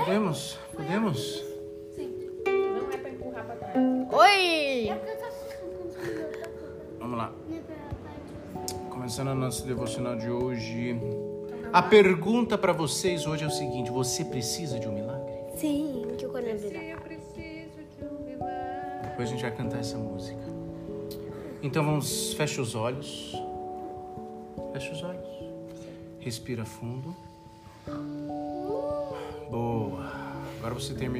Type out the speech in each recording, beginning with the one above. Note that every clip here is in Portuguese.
Podemos? Podemos? Sim. Não é pra empurrar pra trás. Oi! Vamos lá. Começando a nossa devocional de hoje. A pergunta para vocês hoje é o seguinte: você precisa de um milagre? Sim, que eu um milagre. Depois a gente vai cantar essa música. Então vamos, fecha os olhos. Fecha os olhos. Respira fundo. Você tem,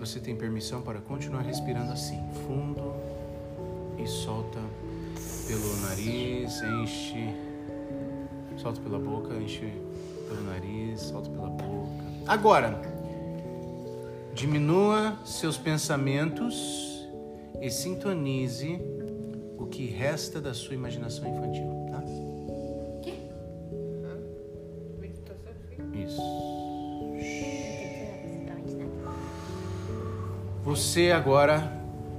você tem permissão para continuar respirando assim. Fundo e solta pelo nariz, enche. Solta pela boca, enche pelo nariz, solta pela boca. Agora, diminua seus pensamentos e sintonize o que resta da sua imaginação infantil, Você agora,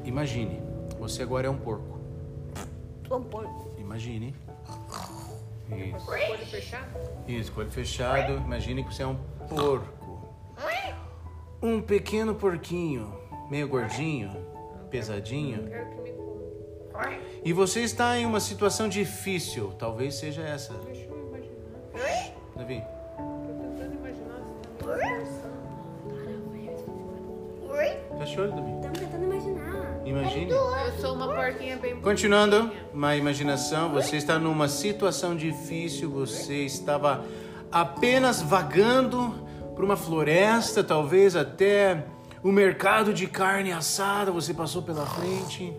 imagine, você agora é um porco. Um porco. Imagine. Isso. Olho fechado? Isso, com olho fechado, imagine que você é um porco. Um pequeno porquinho, meio gordinho, pesadinho. Quero que me coma. E você está em uma situação difícil, talvez seja essa. Deixa eu imaginar. Davi, Tô tentando imaginar olho, Davi. Estamos tentando imaginar. Imagine. Eu sou uma porquinha bem Continuando, uma imaginação, você está numa situação difícil, você estava apenas vagando por uma floresta, talvez até o mercado de carne assada, você passou pela frente.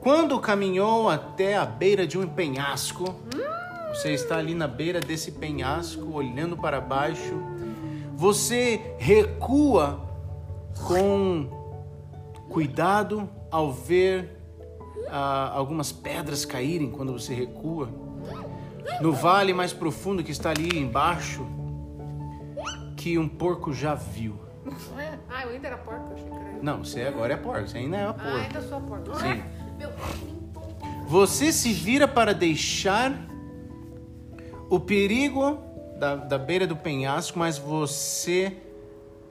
Quando caminhou até a beira de um penhasco, você está ali na beira desse penhasco, olhando para baixo, você recua com cuidado ao ver ah, algumas pedras caírem quando você recua. No vale mais profundo que está ali embaixo, que um porco já viu. Ah, eu ainda era porca, eu achei que era. Não, você agora é porco, você ainda é uma Ah, porco. ainda sou porca. Sim. Você se vira para deixar o perigo da, da beira do penhasco, mas você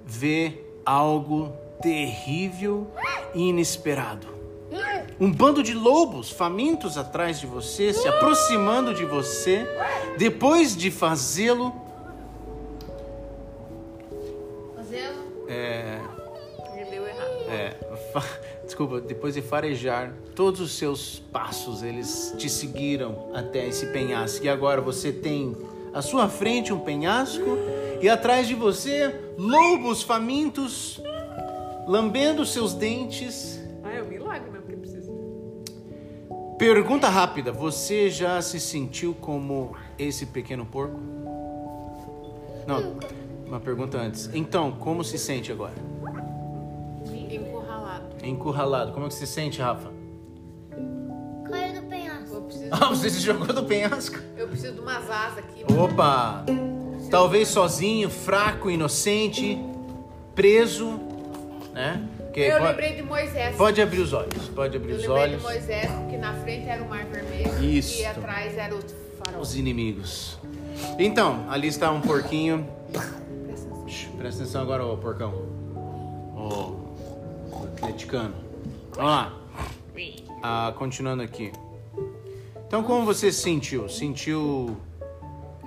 vê algo terrível e inesperado. Um bando de lobos famintos atrás de você, se aproximando de você, depois de fazê-lo. Fazendo. É, Ele leu errado. É, fa- desculpa, depois de farejar todos os seus passos, eles te seguiram até esse penhasco. E agora você tem à sua frente um penhasco e atrás de você lobos famintos lambendo seus dentes. Ah, é um milagre mesmo que precisa. Pergunta rápida: você já se sentiu como esse pequeno porco? Não, uma pergunta antes. Então, como se sente agora? Encurralado. Encurralado. Como é que se sente, Rafa? Ah, você se jogou do penhasco? eu preciso de umas asas aqui. Opa! Talvez sozinho, fraco, inocente, preso, né? Porque Eu pode, lembrei de Moisés. pode abrir os olhos, pode abrir Eu os lembrei olhos. de Moisés, porque na frente era o Mar Vermelho Isso. e atrás era o farol. Os inimigos. Então, ali está um porquinho. Presta atenção. Presta atenção agora, ô porcão. Ô atleticano. Vamos lá. Ah, continuando aqui. Então, como você se sentiu? Sentiu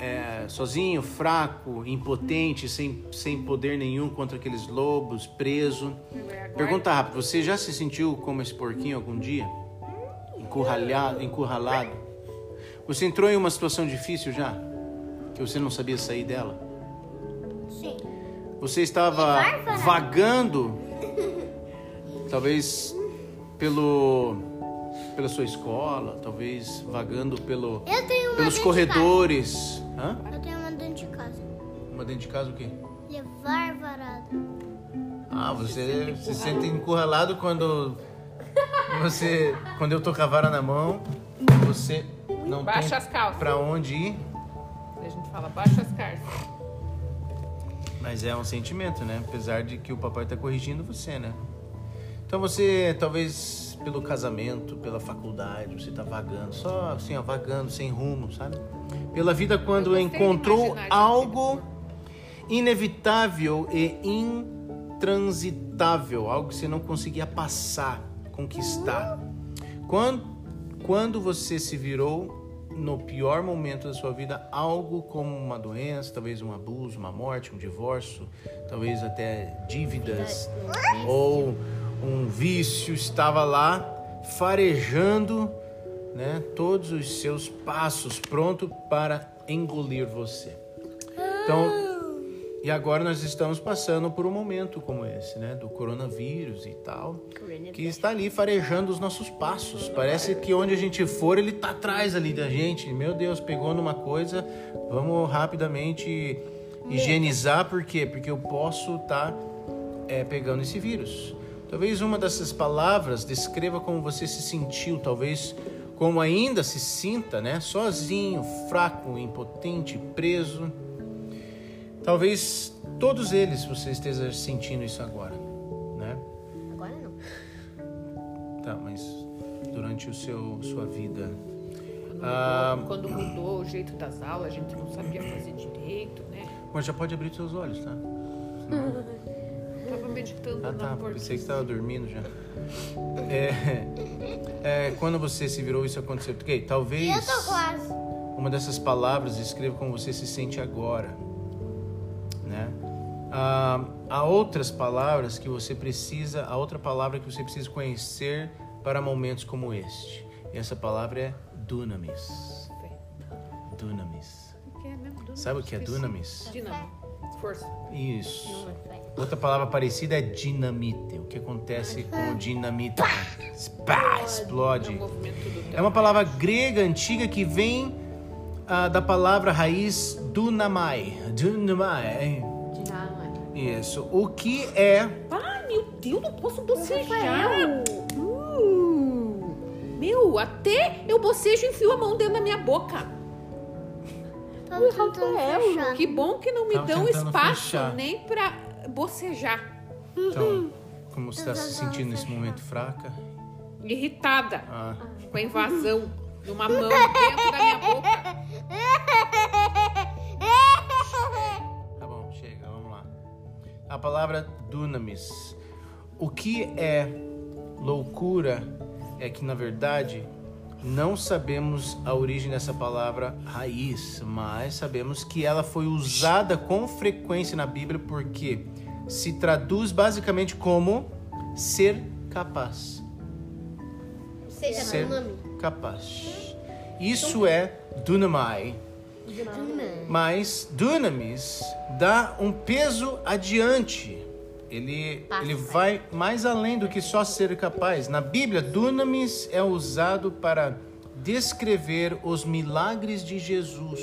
é, sozinho, fraco, impotente, sem, sem poder nenhum contra aqueles lobos, preso? Pergunta rápida: você já se sentiu como esse porquinho algum dia? Encurralhado? encurralado? Você entrou em uma situação difícil já? Que você não sabia sair dela? Sim. Você estava vagando, talvez pelo pela sua escola, talvez vagando pelo Eu tenho uma pelos corredores. Hã? de casa. Eu tenho uma dentro de casa. Uma dentro de casa o quê? Levar varado. Ah, você se sente encurralado quando você quando eu tô com a vara na mão, você não Baixa tem as calças. pra onde ir. A gente fala, baixa as cartas. Mas é um sentimento, né? Apesar de que o papai tá corrigindo você, né? Então você, talvez pelo casamento, pela faculdade, você tá vagando, só assim, ó, vagando, sem rumo, sabe? Pela vida quando encontrou algo inevitável e intransitável, algo que você não conseguia passar, conquistar. Quando, quando você se virou no pior momento da sua vida, algo como uma doença, talvez um abuso, uma morte, um divórcio, talvez até dívidas ou um vício estava lá farejando, né, todos os seus passos pronto para engolir você. Então, e agora nós estamos passando por um momento como esse, né, do coronavírus e tal, que está ali farejando os nossos passos. Parece que onde a gente for, ele está atrás ali da gente. Meu Deus, pegou numa coisa, vamos rapidamente higienizar, por quê? Porque eu posso estar é, pegando esse vírus. Talvez uma dessas palavras descreva como você se sentiu, talvez como ainda se sinta, né? Sozinho, fraco, impotente, preso. Talvez todos eles você esteja sentindo isso agora, né? Agora não. Tá, mas durante o seu sua vida, Quando, Ah. mudou, quando mudou o jeito das aulas, a gente não sabia fazer direito, né? mas já pode abrir seus olhos, tá? Tava meditando Ah, na tá. porta. Pensei que estava dormindo já. É, é, quando você se virou, isso aconteceu. Ok, talvez Eu tô quase. uma dessas palavras descreva como você se sente agora, né? Ah, há outras palavras que você precisa, há outra palavra que você precisa conhecer para momentos como este. E essa palavra é dunamis. É? Dunamis? Sabe o que é dunamis? Dinamo. Força. Isso. É. Outra palavra parecida é dinamite. O que acontece com o dinamite? Pá, É explode. do É uma palavra grega antiga que vem ah, da palavra raiz dunamai. Dunamai. Isso. O que é Ai, meu Deus, não posso bocejar. Uh, meu, até eu bocejo e enfio a mão dentro da minha boca. Tentando fechar. Que bom que não me Tava dão espaço fechar. nem pra bocejar. Então, como você está se sentindo nesse momento fraca? Irritada Ah, com a invasão de uma mão dentro da minha boca. tá bom, chega, vamos lá. A palavra dunamis. O que é loucura é que, na verdade, não sabemos a origem dessa palavra raiz, mas sabemos que ela foi usada com frequência na Bíblia porque se traduz basicamente como ser capaz. Seja Ser capaz. Isso é dunamai. Mas dunamis dá um peso adiante. Ele, Passa. ele vai mais além do que só ser capaz. Na Bíblia, dunamis é usado para descrever os milagres de Jesus,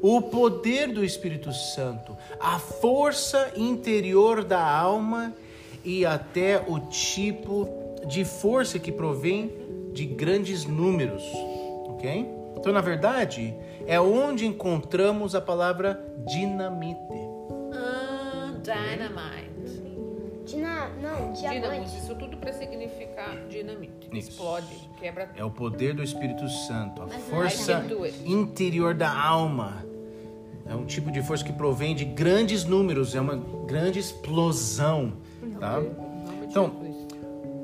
o poder do Espírito Santo, a força interior da alma e até o tipo de força que provém de grandes números, ok? Então, na verdade, é onde encontramos a palavra dinamite. Ah, dynamite. Não, diamante. isso tudo pra significar dinamite. Isso. Explode, quebra É o poder do Espírito Santo, a Mas força é do- interior da alma. É um tipo de força que provém de grandes números, é uma grande explosão, tá? Então.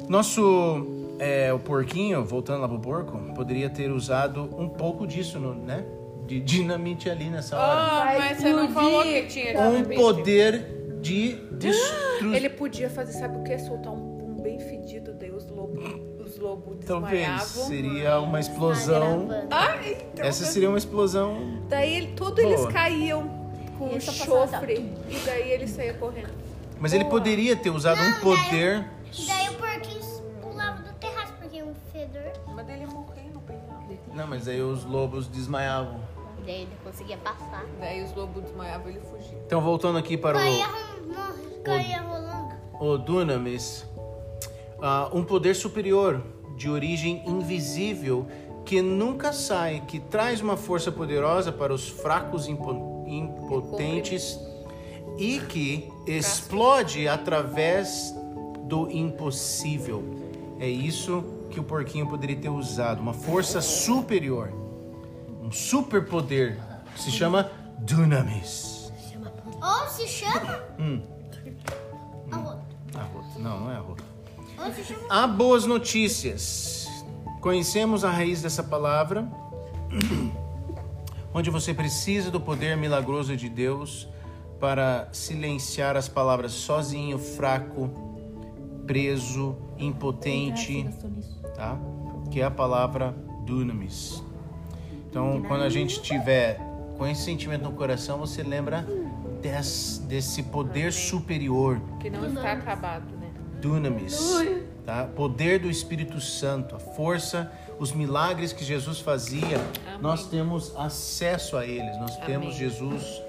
Nosso é, o porquinho, voltando lá pro porco, poderia ter usado um pouco disso, no, né? De dinamite ali nessa hora. Ah, mas você não falou que tinha um dinamite. poder de destruição. Ele podia fazer, sabe o que? Soltar um pum bem fedido, daí os lobos, os lobos Talvez desmaiavam. seria uma explosão. Ah, então. Essa seria uma explosão. Daí ele, todos eles Boa. caíam com passada, chofre. E daí ele saía correndo. Mas ele poderia ter usado um poder. Daí o porquinho pulava do terraço, porque é um fedor. Mas daí ele morreu no penhal. Não, mas aí os lobos desmaiavam. Daí ele conseguia passar. Daí os lobos desmaiavam e ele fugia. Então, voltando aqui para Caía, o, o Dunamis, ah, um poder superior de origem invisível que nunca sai, que traz uma força poderosa para os fracos e impo- impotentes e que explode através do impossível. É isso que o porquinho poderia ter usado, uma força superior, um superpoder que se chama Dunamis. Ou se chama Hum, arroto. arroto. Não, não é arroto. Ou se chama Há boas notícias. Conhecemos a raiz dessa palavra, onde você precisa do poder milagroso de Deus para silenciar as palavras sozinho, fraco, preso, impotente, tá? Que é a palavra dunamis. Então, quando a gente tiver com esse sentimento no coração, você lembra des- desse poder superior Que não está acabado, né? dunamis, tá? Poder do Espírito Santo, a força, os milagres que Jesus fazia, nós temos acesso a eles. Nós temos Jesus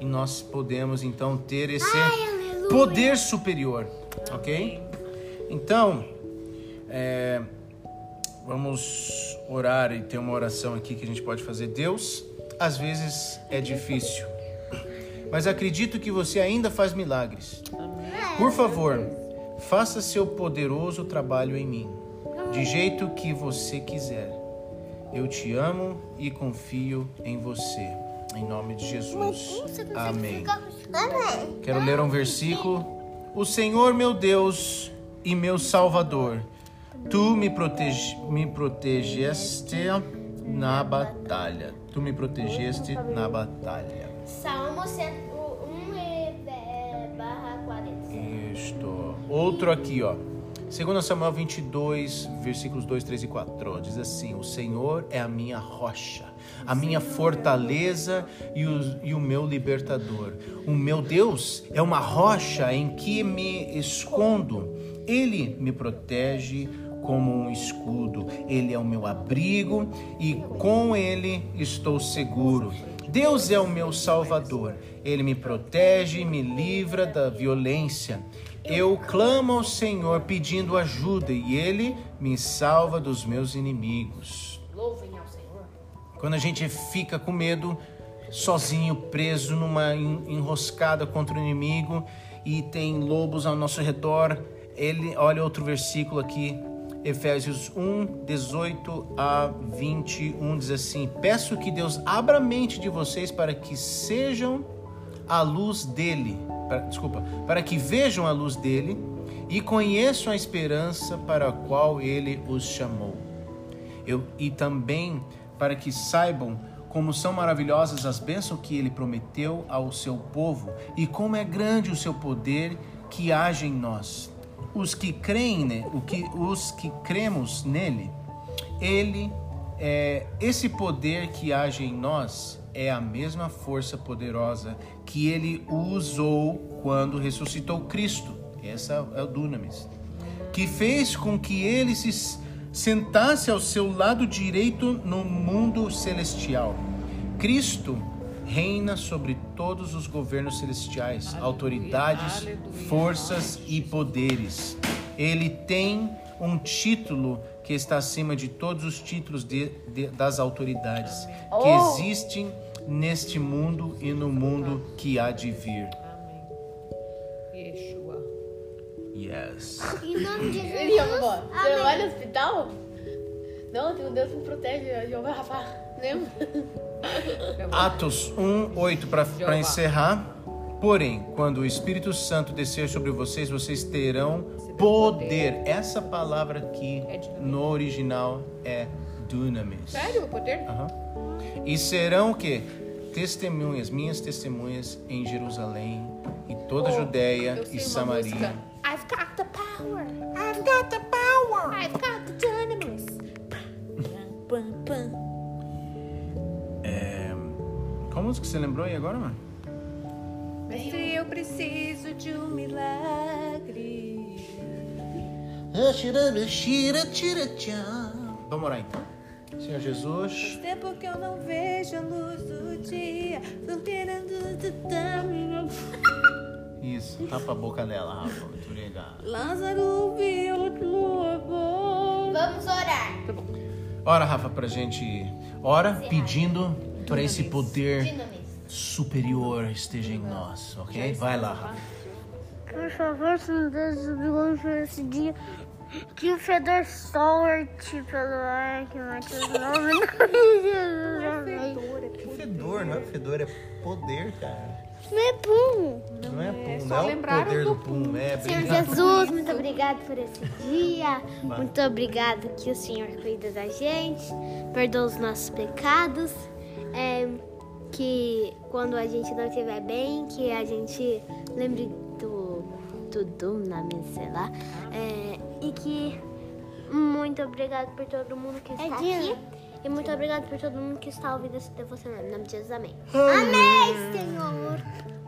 e nós podemos então ter esse poder superior, ok? Então, é, vamos orar e ter uma oração aqui que a gente pode fazer. Deus, às vezes é difícil, mas acredito que você ainda faz milagres. Por favor, faça seu poderoso trabalho em mim, de jeito que você quiser. Eu te amo e confio em você. Em nome de Jesus. Amém. Amém. Quero ler um versículo. O Senhor meu Deus e meu Salvador, tu me, protege, me protegeste na batalha. Tu me protegeste na batalha. Salmo 101 e barra 40. Isto. Outro aqui, ó. 2 Samuel 22, versículos 2, 3 e 4. Diz assim: O Senhor é a minha rocha, a minha fortaleza e o, e o meu libertador. O meu Deus é uma rocha em que me escondo. Ele me protege como um escudo. Ele é o meu abrigo e com ele estou seguro. Deus é o meu salvador. Ele me protege e me livra da violência. Eu clamo ao Senhor pedindo ajuda e ele me salva dos meus inimigos. Louvem ao Senhor. Quando a gente fica com medo, sozinho, preso numa en- enroscada contra o inimigo e tem lobos ao nosso redor, ele, olha outro versículo aqui, Efésios 1, 18 a 21, diz assim: Peço que Deus abra a mente de vocês para que sejam a luz dele, para- desculpa, para que vejam a luz dele e conheçam a esperança para a qual ele os chamou. Eu, e também para que saibam como são maravilhosas as bênçãos que ele prometeu ao seu povo e como é grande o seu poder que age em nós. Os que creem, ne- o que, os que cremos nele, ele é esse poder que age em nós é a mesma força poderosa que ele usou quando ressuscitou Cristo. Essa é o dunamis que fez com que ele se sentasse ao seu lado direito no mundo celestial. Cristo reina sobre todos os governos celestiais, autoridades, aleluia. forças e poderes. Ele tem um título que está acima de todos os títulos de- de- das autoridades que existem neste mundo e no mundo que há de vir. Amém. Yeshua. Yes. Em nome de Ele ia, vovó. Jesus. Você Amém. vai no hospital? Não, tem um Deus que me protege. Jeová Rafa. Atos 1, 8 para encerrar. Porém, quando o Espírito Santo descer sobre vocês, vocês terão Receber poder. Essa palavra aqui É no original é dunamis. Sério? O poder? Aham. E serão o quê? Testemunhas, minhas testemunhas em Jerusalém e toda a Oh, e Samaria. música. I've got the power. I've got the power. I've got the dunamis. Pam, pam. É... Música você lembrou aí agora, mano? Mestre, eu preciso de um milagre. Vamos orar então. Senhor Jesus. Tempo que eu não vejo a luz do dia. Fronteira do tamanho. Isso, tapa a boca dela, Rafa. Muito obrigado. Lázaro viu tua voz. Vamos orar. Ora, Rafa, pra gente. Ora pedindo para esse poder superior esteja em nós, ok? Vai lá. Por favor, Senhor Deus, obrigado por esse dia. Que o fedor sorte pelo ar, que mate os nove em nome de Jesus. Amém. Que fedor, não é fedor, é poder, cara. Não é bom. Não é pum, só não é o poder do do pum, é Senhor. Jesus, muito obrigado por esse dia. Vai. Muito obrigado que o Senhor cuida da gente, perdoa os nossos pecados. É, que quando a gente não estiver bem, que a gente lembre do tudo na minha, sei lá. é, e que muito obrigado por todo mundo que está aqui. E muito obrigado por todo mundo que está ouvindo esse devocionário. Em nome de Jesus, amém. Amém, Senhor.